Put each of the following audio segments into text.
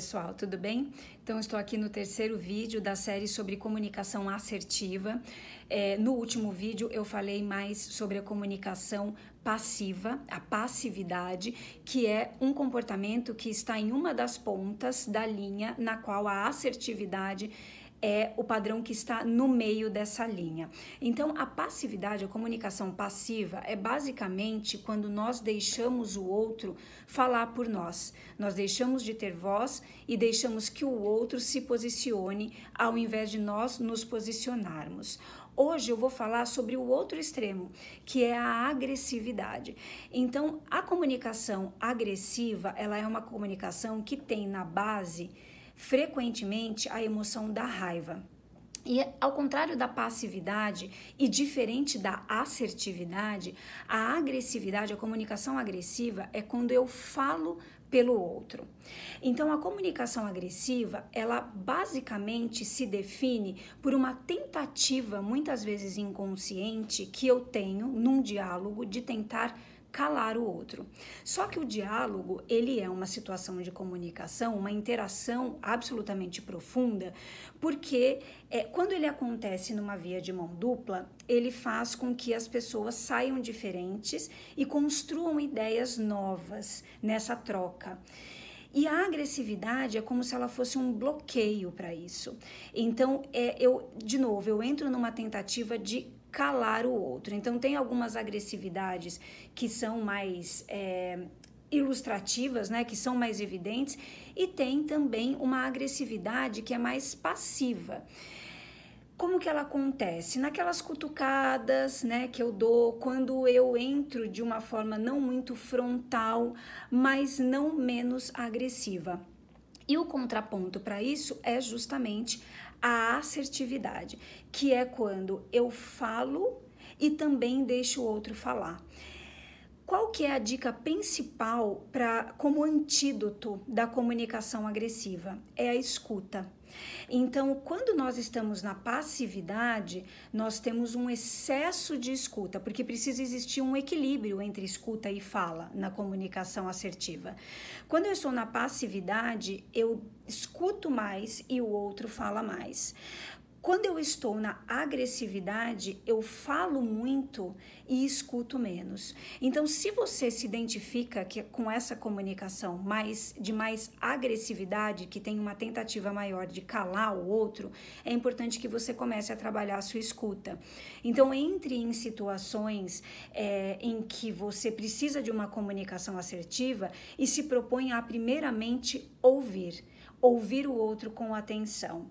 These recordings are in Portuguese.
pessoal, tudo bem? Então, estou aqui no terceiro vídeo da série sobre comunicação assertiva. É, no último vídeo, eu falei mais sobre a comunicação passiva, a passividade, que é um comportamento que está em uma das pontas da linha na qual a assertividade é o padrão que está no meio dessa linha. Então, a passividade, a comunicação passiva, é basicamente quando nós deixamos o outro falar por nós. Nós deixamos de ter voz e deixamos que o outro se posicione ao invés de nós nos posicionarmos. Hoje eu vou falar sobre o outro extremo, que é a agressividade. Então, a comunicação agressiva, ela é uma comunicação que tem na base frequentemente a emoção da raiva. E ao contrário da passividade e diferente da assertividade, a agressividade, a comunicação agressiva é quando eu falo pelo outro. Então a comunicação agressiva, ela basicamente se define por uma tentativa, muitas vezes inconsciente, que eu tenho num diálogo de tentar calar o outro. Só que o diálogo, ele é uma situação de comunicação, uma interação absolutamente profunda, porque é, quando ele acontece numa via de mão dupla, ele faz com que as pessoas saiam diferentes e construam ideias novas nessa troca. E a agressividade é como se ela fosse um bloqueio para isso. Então, é, eu, de novo, eu entro numa tentativa de calar o outro. Então, tem algumas agressividades que são mais é, ilustrativas, né, que são mais evidentes, e tem também uma agressividade que é mais passiva. Como que ela acontece? Naquelas cutucadas, né, que eu dou quando eu entro de uma forma não muito frontal, mas não menos agressiva. E o contraponto para isso é justamente a assertividade, que é quando eu falo e também deixo o outro falar. Qual que é a dica principal para como antídoto da comunicação agressiva? É a escuta. Então, quando nós estamos na passividade, nós temos um excesso de escuta, porque precisa existir um equilíbrio entre escuta e fala na comunicação assertiva. Quando eu estou na passividade, eu escuto mais e o outro fala mais. Quando eu estou na agressividade, eu falo muito e escuto menos. Então, se você se identifica que, com essa comunicação mais de mais agressividade, que tem uma tentativa maior de calar o outro, é importante que você comece a trabalhar a sua escuta. Então, entre em situações é, em que você precisa de uma comunicação assertiva e se propõe a primeiramente ouvir ouvir o outro com atenção.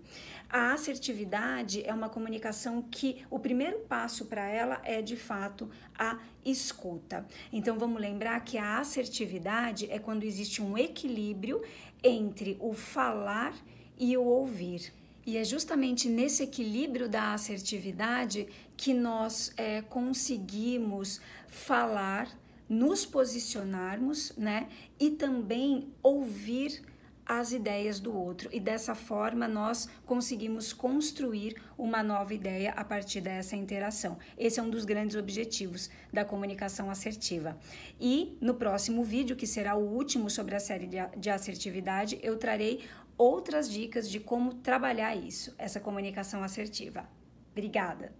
A assertividade é uma comunicação que o primeiro passo para ela é de fato a escuta. Então vamos lembrar que a assertividade é quando existe um equilíbrio entre o falar e o ouvir. E é justamente nesse equilíbrio da assertividade que nós é, conseguimos falar, nos posicionarmos, né? E também ouvir as ideias do outro e dessa forma nós conseguimos construir uma nova ideia a partir dessa interação. Esse é um dos grandes objetivos da comunicação assertiva. E no próximo vídeo, que será o último sobre a série de assertividade, eu trarei outras dicas de como trabalhar isso, essa comunicação assertiva. Obrigada!